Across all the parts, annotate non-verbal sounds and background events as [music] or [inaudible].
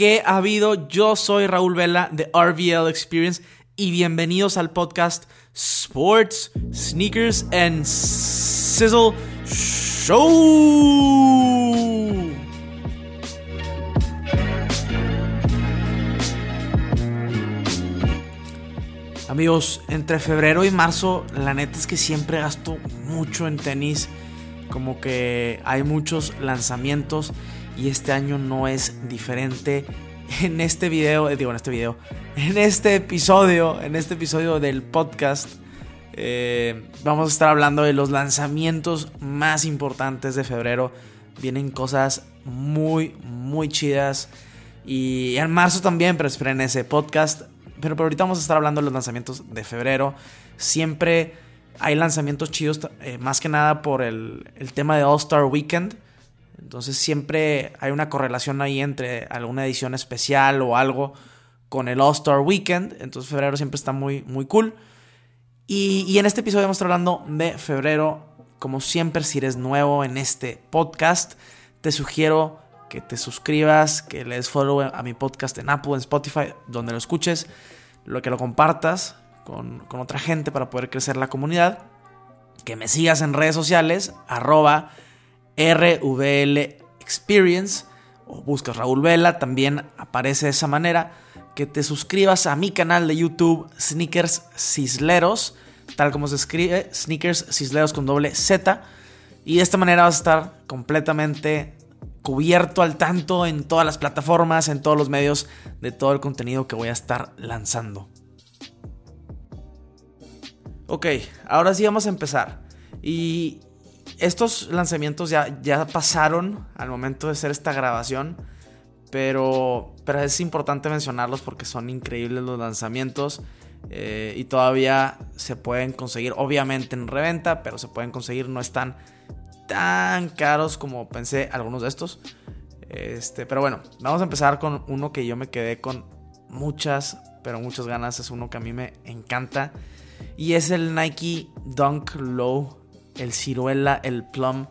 ¿Qué ha habido? Yo soy Raúl Vela de RVL Experience y bienvenidos al podcast Sports, Sneakers and Sizzle Show. Amigos, entre febrero y marzo, la neta es que siempre gasto mucho en tenis. Como que hay muchos lanzamientos y este año no es diferente. En este video, eh, digo en este video, en este episodio, en este episodio del podcast, eh, vamos a estar hablando de los lanzamientos más importantes de febrero. Vienen cosas muy, muy chidas. Y en marzo también, pero esperen ese podcast. Pero por ahorita vamos a estar hablando de los lanzamientos de febrero. Siempre hay lanzamientos chidos, eh, más que nada por el, el tema de All Star Weekend. Entonces siempre hay una correlación ahí entre alguna edición especial o algo con el All Star Weekend. Entonces febrero siempre está muy, muy cool. Y, en este episodio vamos a estar hablando de febrero. Como siempre, si eres nuevo en este podcast, te sugiero que te suscribas, que le des follow a mi podcast en Apple, en Spotify, donde lo escuches, lo que lo compartas con, con otra gente para poder crecer la comunidad, que me sigas en redes sociales, arroba RVL Experience o buscas Raúl Vela, también aparece de esa manera. Que te suscribas a mi canal de YouTube Sneakers Cisleros, tal como se escribe, Sneakers Cisleros con doble Z. Y de esta manera vas a estar completamente cubierto al tanto en todas las plataformas, en todos los medios de todo el contenido que voy a estar lanzando. Ok, ahora sí vamos a empezar. Y estos lanzamientos ya, ya pasaron al momento de hacer esta grabación. Pero, pero es importante mencionarlos porque son increíbles los lanzamientos. Eh, y todavía se pueden conseguir, obviamente en reventa, pero se pueden conseguir, no están tan caros como pensé algunos de estos. Este, pero bueno, vamos a empezar con uno que yo me quedé con muchas, pero muchas ganas. Es uno que a mí me encanta. Y es el Nike Dunk Low el ciruela, el plum.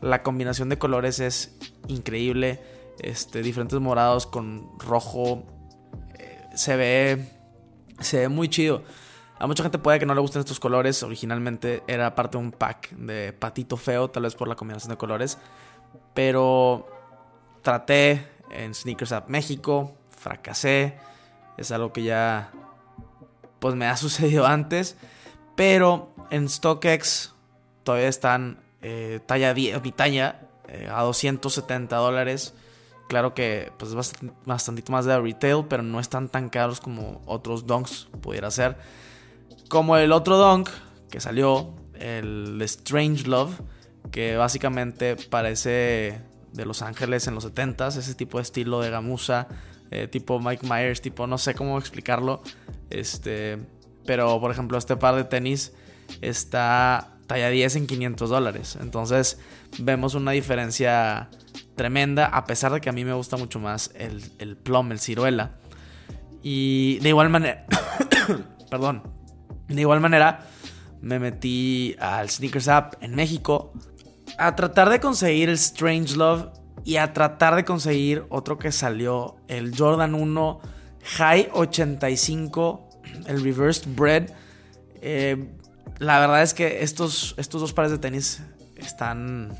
La combinación de colores es increíble. Este, diferentes morados con rojo. Eh, se ve. Se ve muy chido. A mucha gente puede que no le gusten estos colores. Originalmente era parte de un pack de patito feo, tal vez por la combinación de colores. Pero traté en Sneakers Up México. Fracasé. Es algo que ya. Pues me ha [laughs] sucedido antes. Pero en StockX todavía están eh, talla 10, mi talla, eh, a 270 dólares. Claro que pues, es bastante, más de retail, pero no están tan caros como otros donks pudiera ser. Como el otro donk que salió, el Strange Love, que básicamente parece de Los Ángeles en los 70s, ese tipo de estilo de gamuza, eh, tipo Mike Myers, tipo no sé cómo explicarlo. Este, pero por ejemplo, este par de tenis está talla 10 en 500 dólares. Entonces vemos una diferencia tremenda, a pesar de que a mí me gusta mucho más el, el plum, el ciruela. Y de igual manera, [coughs] perdón, de igual manera me metí al Sneakers App en México a tratar de conseguir el Strange Love y a tratar de conseguir otro que salió, el Jordan 1 High 85, el Reversed Bread. Eh, la verdad es que estos, estos dos pares de tenis están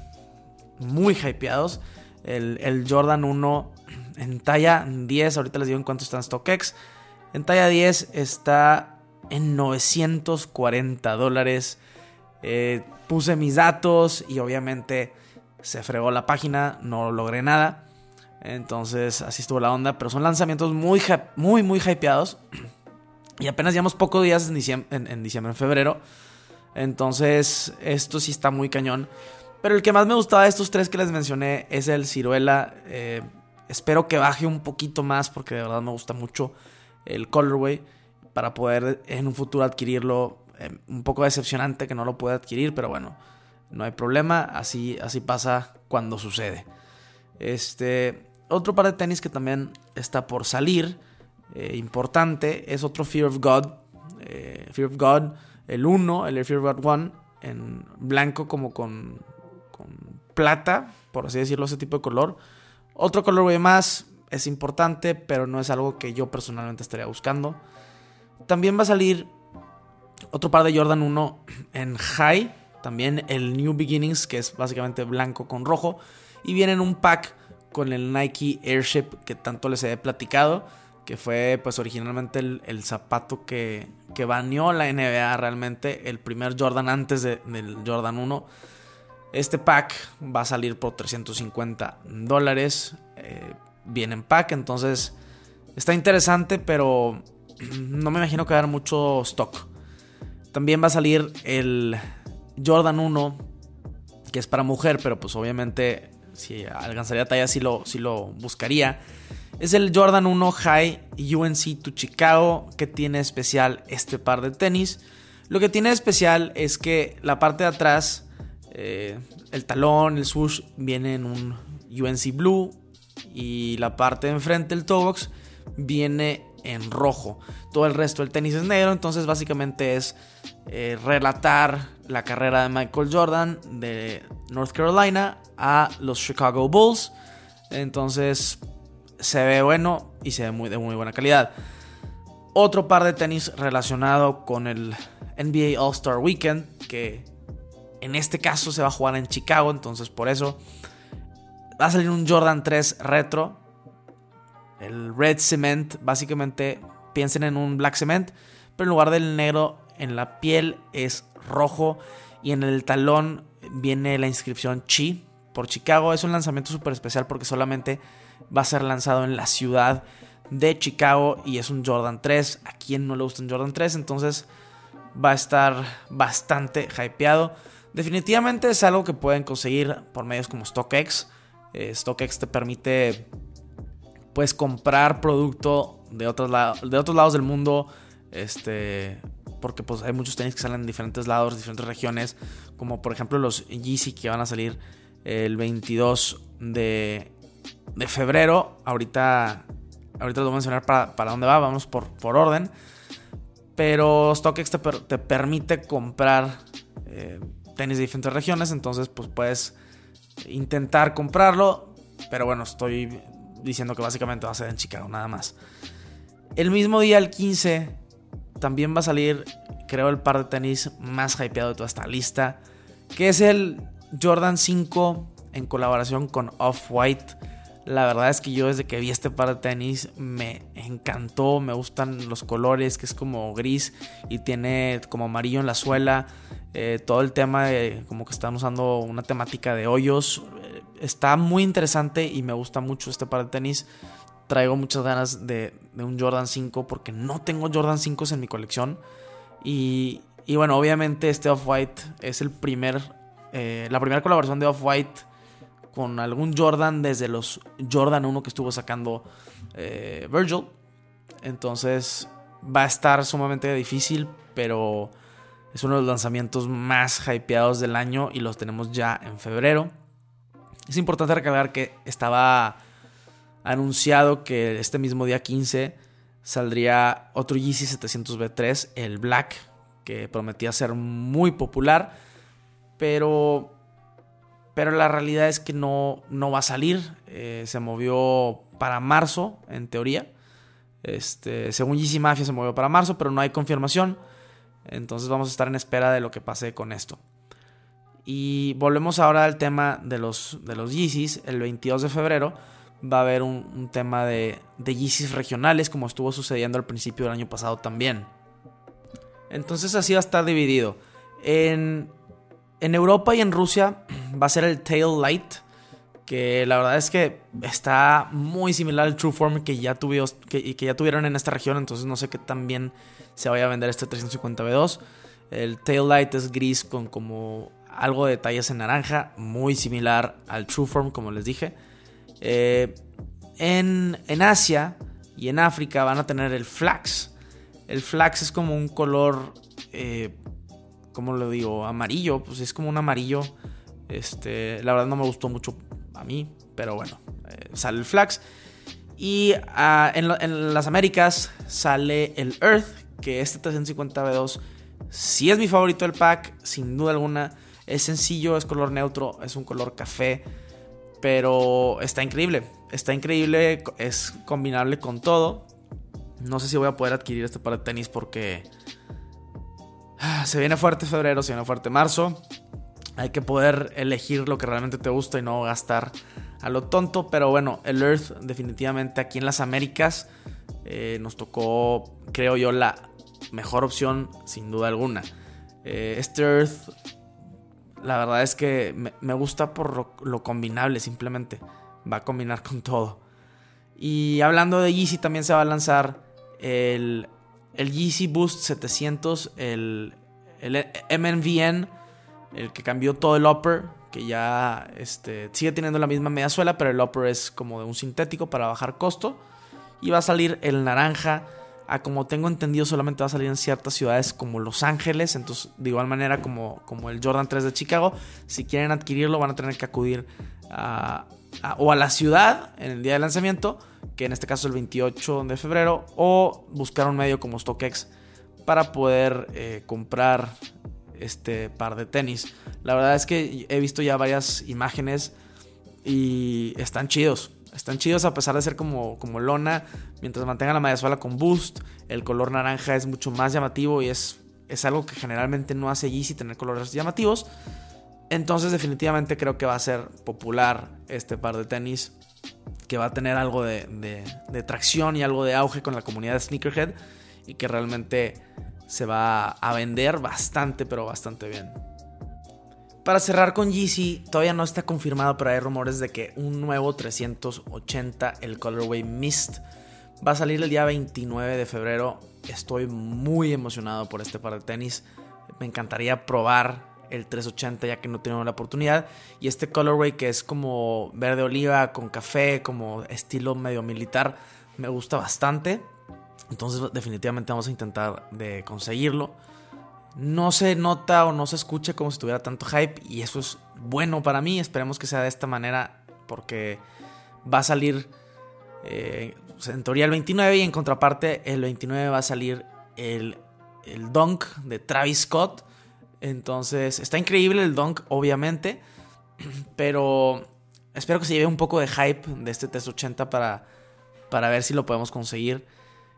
muy hypeados. El, Jordan 1 en talla 10, ahorita les digo en cuánto está en StockX. En talla 10 está en 940 dólares. Eh, puse mis datos y obviamente se fregó la página, no logré nada. Entonces así estuvo la onda, pero son lanzamientos muy, muy, muy hypeados. [clears throat] Y apenas llevamos pocos días en diciembre, en, diciembre, en febrero. Entonces, esto sí está muy cañón. Pero el que más me gustaba de estos tres que les mencioné es el ciruela. Eh, espero que baje un poquito más porque de verdad me gusta mucho el colorway para poder en un futuro adquirirlo. Eh, un poco decepcionante que no lo pueda adquirir, pero bueno, no hay problema. Así, así pasa cuando sucede. Este, otro par de tenis que también está por salir, eh, importante, es otro Fear of God. Fear of God el 1, el Air Fear God 1, en blanco como con, con plata, por así decirlo, ese tipo de color. Otro color más, es importante, pero no es algo que yo personalmente estaría buscando. También va a salir otro par de Jordan 1 [clears throat] en High, también el New Beginnings, que es básicamente blanco con rojo, y viene en un pack con el Nike Airship que tanto les he platicado, que fue pues originalmente el, zapato que, que baneó la NBA realmente, el primer Jordan antes del Jordan 1. Este pack va a salir por 350 dólares. Eh, viene en pack, entonces está interesante, pero no me imagino que haya mucho stock. También va a salir el Jordan 1, que es para mujer, pero pues obviamente si alcanzaría talla sí lo, lo buscaría. Es el Jordan 1 High UNC to Chicago que tiene especial este par de tenis. Lo que tiene especial es que la parte de atrás, eh, el talón, el swoosh, viene en un UNC Blue y la parte de enfrente, el toe box, viene en rojo. Todo el resto del tenis es negro, entonces básicamente es eh, relatar la carrera de Michael Jordan de North Carolina a los Chicago Bulls. Entonces se ve bueno y se ve muy, de muy buena calidad. Otro par de tenis relacionado con el NBA All Star Weekend, que en este caso se va a jugar en Chicago, entonces por eso va a salir un Jordan 3 retro el red cement, básicamente piensen en un black cement, pero en lugar del negro en la piel es rojo y en el talón viene la inscripción Chi por Chicago. Es un lanzamiento súper especial porque solamente va a ser lanzado en la ciudad de Chicago y es un Jordan 3. A quien no le gusta un Jordan 3, entonces va a estar bastante hypeado. Definitivamente es algo que pueden conseguir por medios como StockX. Eh, StockX te permite pues comprar producto de otros, de otros lados del mundo. Este, porque pues hay muchos tenis que salen en diferentes lados, diferentes regiones, como por ejemplo los Yeezy que van a salir el 22 de, de febrero. Ahorita, ahorita lo voy a mencionar para, para dónde va, vamos por, por orden. Pero StockX te, te permite comprar eh, tenis de diferentes regiones, entonces pues puedes intentar comprarlo. Pero bueno, estoy diciendo que básicamente va a ser en Chicago, nada más. El mismo día, el 15, también va a salir, creo, el par de tenis más hypeado de toda esta lista, que es el Jordan 5 en colaboración con Off-White. La verdad es que yo desde que vi este par de tenis me encantó, me gustan los colores, que es como gris y tiene como amarillo en la suela. Eh, todo el tema de como que están usando una temática de hoyos está muy interesante y me gusta mucho este par de tenis. Traigo muchas ganas de, un Jordan 5 porque no tengo Jordan 5 en mi colección. Y, bueno, obviamente este Off-White es el primer, eh, la primera colaboración de Off-White con algún Jordan desde los Jordan 1 que estuvo sacando eh, Virgil. Entonces va a estar sumamente difícil, pero es uno de los lanzamientos más hypeados del año y los tenemos ya en febrero. Es importante recalcar que estaba anunciado que este mismo día 15 saldría otro Yeezy 700B3, el Black, que prometía ser muy popular, pero, pero la realidad es que no, no va a salir. Eh, se movió para marzo, en teoría. Este, según Yeezy Mafia se movió para marzo, pero no hay confirmación. Entonces vamos a estar en espera de lo que pase con esto. Y volvemos ahora al tema de los, de los Yeezys. El 22 de febrero va a haber un, tema de, de Yeezys regionales, como estuvo sucediendo al principio del año pasado también. Entonces así va a estar dividido. En, en Europa y en Rusia [clears throat] va a ser el Tail Light, que la verdad es que está muy similar al True Form que ya, que, que ya tuvieron en esta región, entonces no sé qué tan bien se vaya a vender este 350B2. El Tail Light es gris con como algo de detalles en naranja, muy similar al Trueform, como les dije. Eh, en, Asia y en África van a tener el flax. El flax es como un color, eh, ¿cómo lo digo? Amarillo, pues es como un amarillo. Este, la verdad no me gustó mucho a mí, pero bueno, eh, sale el flax. Y ah, en, en, las Américas sale el Earth, que este 350B2 sí es mi favorito del pack, sin duda alguna. Es sencillo, es color neutro, es un color café, pero está increíble. está increíble, es combinable con todo. No sé si voy a poder adquirir este par de tenis porque se viene fuerte febrero, se viene fuerte marzo. Hay que poder elegir lo que realmente te gusta y no gastar a lo tonto. Pero bueno, el Earth definitivamente aquí en las Américas eh, nos tocó, creo yo, la mejor opción sin duda alguna. Eh, este Earth, la verdad es que me, gusta por lo, combinable simplemente. Va a combinar con todo. Y hablando de Yeezy, también se va a lanzar el, el Yeezy Boost 700, el, el MNVN, el que cambió todo el upper, que ya este, sigue teniendo la misma media suela, pero el upper es como de un sintético para bajar costo. Y va a salir el naranja. A como tengo entendido solamente va a salir en ciertas ciudades como Los Ángeles, entonces de igual manera como, como el Jordan 3 de Chicago, si quieren adquirirlo van a tener que acudir a, o a la ciudad en el día de lanzamiento, que en este caso es el 28 de febrero, o buscar un medio como StockX para poder eh, comprar este par de tenis. La verdad es que he visto ya varias imágenes y están chidos. Están chidos a pesar de ser como, como lona. Mientras mantengan la malla con boost, el color naranja es mucho más llamativo y es, es algo que generalmente no hace Yeezy tener colores llamativos. Entonces definitivamente creo que va a ser popular este par de tenis. Que va a tener algo de, tracción y algo de auge con la comunidad de Sneakerhead. Y que realmente se va a vender bastante, pero bastante bien. Para cerrar con Yeezy, todavía no está confirmado, pero hay rumores de que un nuevo 380, el Colorway Mist, va a salir el día 29 de febrero. Estoy muy emocionado por este par de tenis. Me encantaría probar el 380 ya que no tengo la oportunidad. Y este colorway que es como verde oliva con café, como estilo medio militar, me gusta bastante. Entonces definitivamente vamos a intentar de conseguirlo no se nota o no se escucha como si tuviera tanto hype y eso es bueno para mí. Esperemos que sea de esta manera porque va a salir eh, en teoría el 29 y en contraparte el 29 va a salir el, el Dunk de Travis Scott. Entonces está increíble el Dunk obviamente, pero espero que se lleve un poco de hype de este 380 para, para ver si lo podemos conseguir.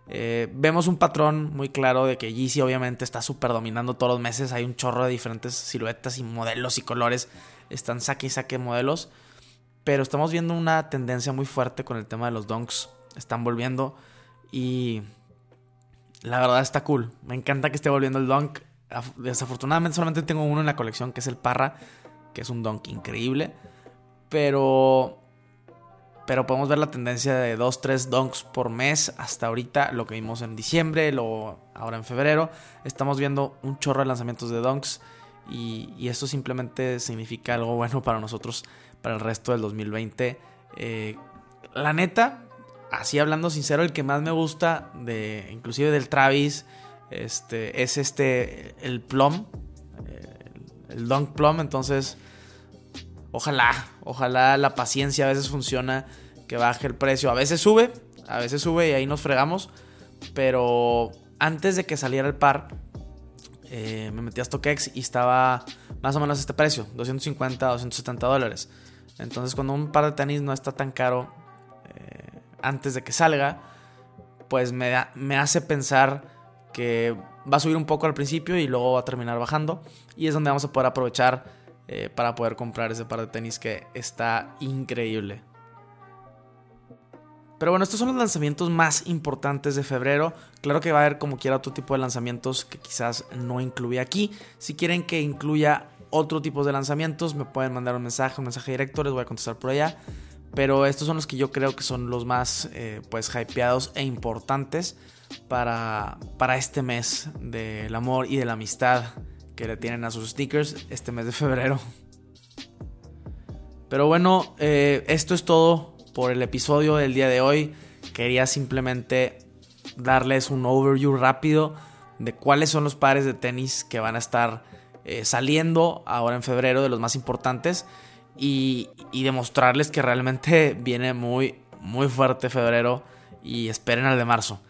Eh, vemos un patrón muy claro de que Yeezy obviamente está súper dominando todos los meses. Hay un chorro de diferentes siluetas y modelos y colores. Están saque y saque modelos. Pero estamos viendo una tendencia muy fuerte con el tema de los donks. Están volviendo. Y la verdad está cool. Me encanta que esté volviendo el donk. Desafortunadamente solamente tengo uno en la colección que es el Parra. Que es un donk increíble. Pero pero podemos ver la tendencia de 2, 3 donks por mes hasta ahorita, lo que vimos en diciembre, lo, ahora en febrero. Estamos viendo un chorro de lanzamientos de donks y, y esto simplemente significa algo bueno para nosotros para el resto del 2020. Eh, la neta, así hablando sincero, el que más me gusta, de, inclusive del Travis, este, es este, el Plum, eh, el Dunk Plum, entonces Ojalá, ojalá la paciencia a veces funciona, que baje el precio. A veces sube, a veces sube y ahí nos fregamos. Pero antes de que saliera el par, eh, me metí a StockX y estaba más o menos este precio, 250, 270 dólares. Entonces cuando un par de tenis no está tan caro eh, antes de que salga, pues me, me hace pensar que va a subir un poco al principio y luego va a terminar bajando. Y es donde vamos a poder aprovechar eh, para poder comprar ese par de tenis que está increíble. Pero bueno, estos son los lanzamientos más importantes de febrero. Claro que va a haber como quiera otro tipo de lanzamientos que quizás no incluya aquí. Si quieren que incluya otro tipo de lanzamientos, me pueden mandar un mensaje, un mensaje directo, les voy a contestar por allá. Pero estos son los que yo creo que son los más eh, pues hypeados e importantes para, para este mes del amor y de la amistad que le tienen a sus stickers este mes de febrero. Pero bueno, eh, esto es todo por el episodio del día de hoy. Quería simplemente darles un overview rápido de cuáles son los pares de tenis que van a estar eh, saliendo ahora en febrero, de los más importantes, y, y demostrarles que realmente [laughs] viene muy, muy fuerte febrero y esperen al de marzo.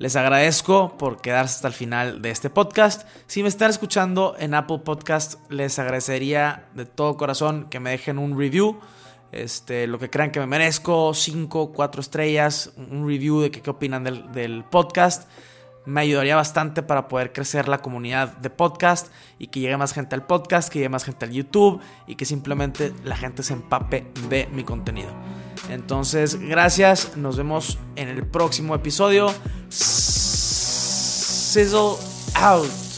Les agradezco por quedarse hasta el final de este podcast. Si me están escuchando en Apple Podcast, les agradecería de todo corazón que me dejen un review. este, lo que crean que me merezco, 5, 4 estrellas, un review de qué opinan del, del podcast me ayudaría bastante para poder crecer la comunidad de podcast y que llegue más gente al podcast, que llegue más gente al YouTube y que simplemente la gente se empape de mi contenido. Entonces, gracias, nos vemos en el próximo episodio. Sizzle out.